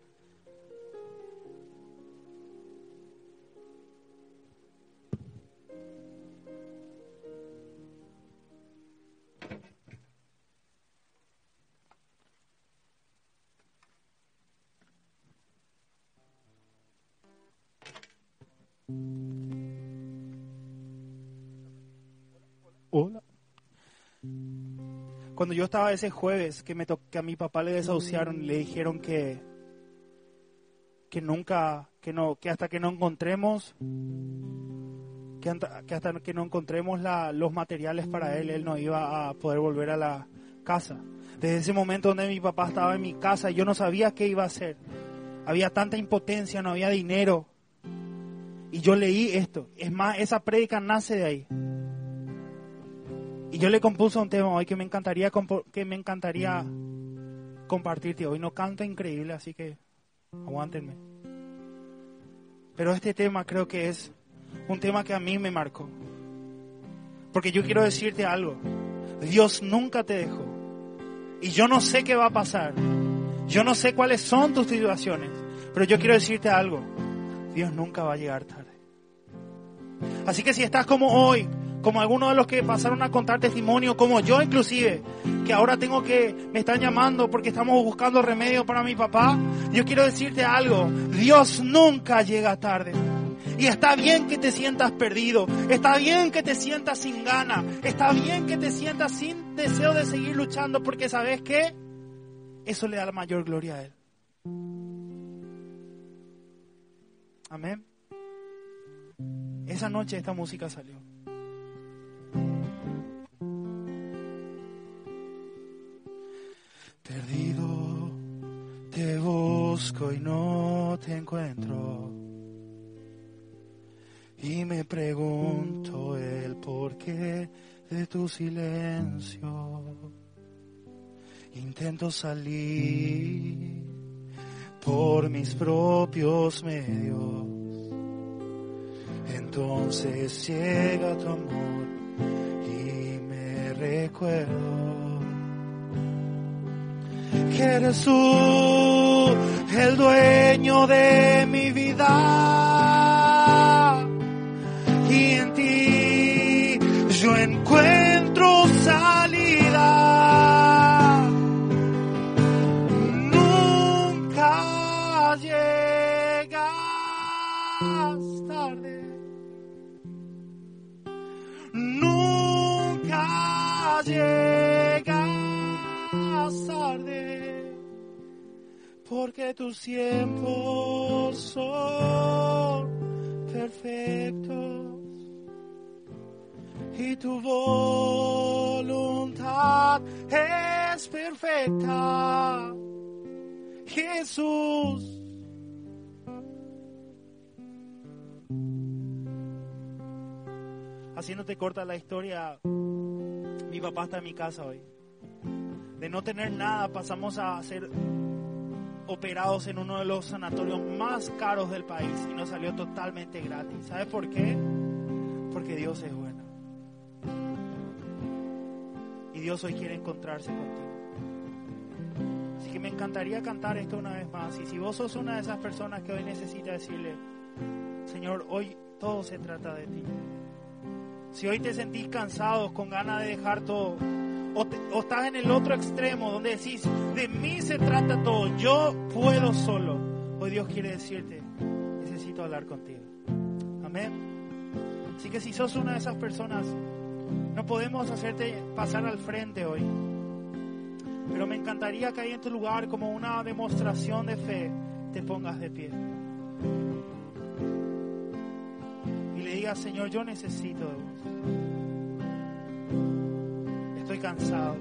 Cuando yo estaba ese jueves que me que a mi papá le desahuciaron y le dijeron que que nunca que no que hasta que no encontremos que, que no encontremos los materiales para él él no iba a poder volver a la casa. Desde ese momento donde mi papá estaba en mi casa yo no sabía qué iba a hacer. Había tanta impotencia, no había dinero. Y yo leí esto. Es más, esa prédica nace de ahí. Y yo le compuse un tema hoy que me encantaría que me encantaría compartirte hoy. No canta increíble, así que aguántenme. Pero este tema creo que es un tema que a mí me marcó. Porque yo quiero decirte algo. Dios nunca te dejó. Y yo no sé qué va a pasar. Yo no sé cuáles son tus situaciones. Pero yo quiero decirte algo. Dios nunca va a llegar tarde. Así que si estás como hoy, como algunos de los que pasaron a contar testimonio, como yo inclusive, que ahora tengo que, me están llamando porque estamos buscando remedio para mi papá, yo quiero decirte algo, Dios nunca llega tarde. Y está bien que te sientas perdido, está bien que te sientas sin gana, está bien que te sientas sin deseo de seguir luchando porque sabes que eso le da la mayor gloria a Él. Amén. Esa noche esta música salió. Perdido, te busco y no te encuentro. Y me pregunto el porqué de tu silencio. Intento salir por mis propios medios. Entonces llega tu amor y me recuerdo tú el dueño de mi vida y en ti yo encuentro salida. Porque tus tiempos son perfectos y tu voluntad es perfecta. Jesús. Haciéndote corta la historia, mi papá está en mi casa hoy. De no tener nada pasamos a ser operados en uno de los sanatorios más caros del país y nos salió totalmente gratis. ¿Sabes por qué? Porque Dios es bueno. Y Dios hoy quiere encontrarse contigo. Así que me encantaría cantar esto una vez más. Y si vos sos una de esas personas que hoy necesita decirle, Señor, hoy todo se trata de ti. Si hoy te sentís cansado, con ganas de dejar todo, o, estás en el otro extremo donde decís, de mí se trata todo, yo puedo solo. Hoy Dios quiere decirte, necesito hablar contigo. Amén. Así que si sos una de esas personas, no podemos hacerte pasar al frente hoy. Pero me encantaría que ahí en tu lugar, como una demostración de fe, te pongas de pie. Y le digas, Señor, yo necesito de vos. Estoy cansado.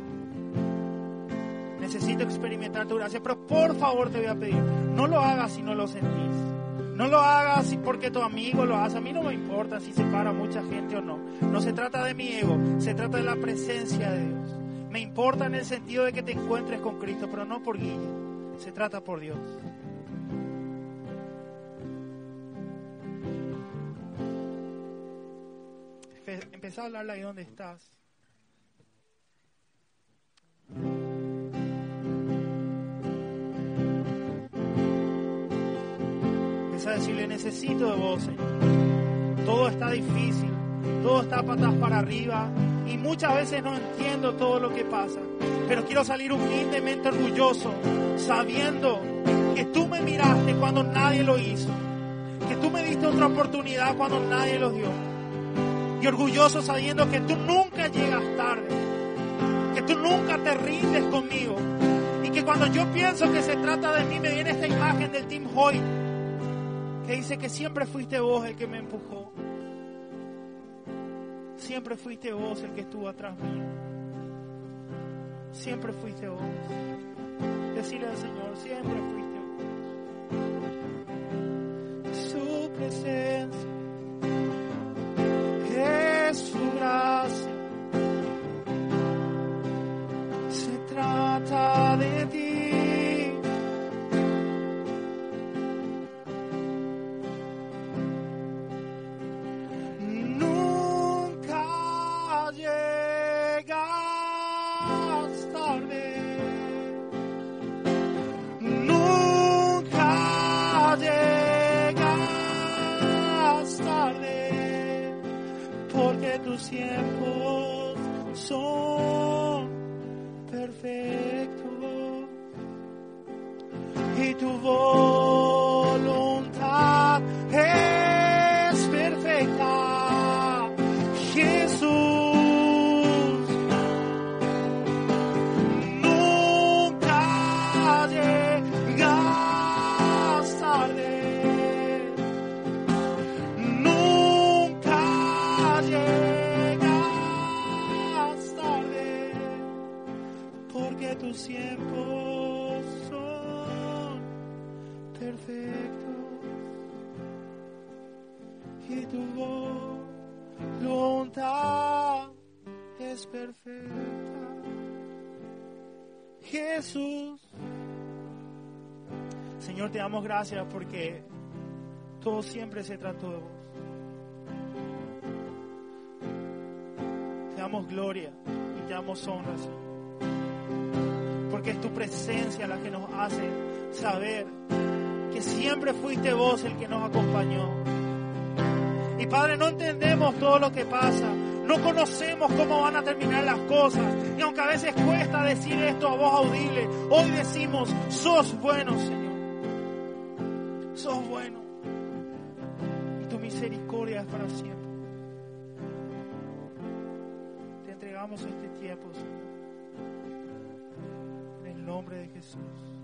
Necesito experimentar tu gracia, pero por favor te voy a pedir, no lo hagas si no lo sentís. No lo hagas porque tu amigo lo hace. A mí no me importa si se para mucha gente o no. No se trata de mi ego, se trata de la presencia de Dios. Me importa en el sentido de que te encuentres con Cristo, pero no por Guille. Se trata por Dios. Empe- Empezá a hablarle ahí donde estás. Empieza a decirle, necesito de vos, Señor. Todo está difícil, todo está patas para arriba y muchas veces no entiendo todo lo que pasa. Pero quiero salir humildemente orgulloso, sabiendo que tú me miraste cuando nadie lo hizo, que tú me diste otra oportunidad cuando nadie lo dio. Y orgulloso sabiendo que tú nunca llegas tarde, tú nunca te rindes conmigo. Y que cuando yo pienso que se trata de mí, me viene esta imagen del Team Hoy, que dice que siempre fuiste vos el que me empujó. Siempre fuiste vos el que estuvo atrás mío. Siempre fuiste vos. Decirle al Señor, siempre fuiste vos. Su presencia es su gracia. Tus tiempos son perfectos. Y tu voluntad Jesús. Señor, te damos gracias porque todo siempre se trató de vos. Te damos gloria y te damos honra, Señor. Porque es tu presencia la que nos hace saber que siempre fuiste vos el que nos acompañó. Y Padre, no entendemos todo lo que pasa. No conocemos cómo van a terminar las cosas. Y aunque a veces cuesta decir esto a voz audible, hoy decimos, sos bueno, Señor. Sos bueno. Y tu misericordia es para siempre. Te entregamos este tiempo, Señor. En el nombre de Jesús.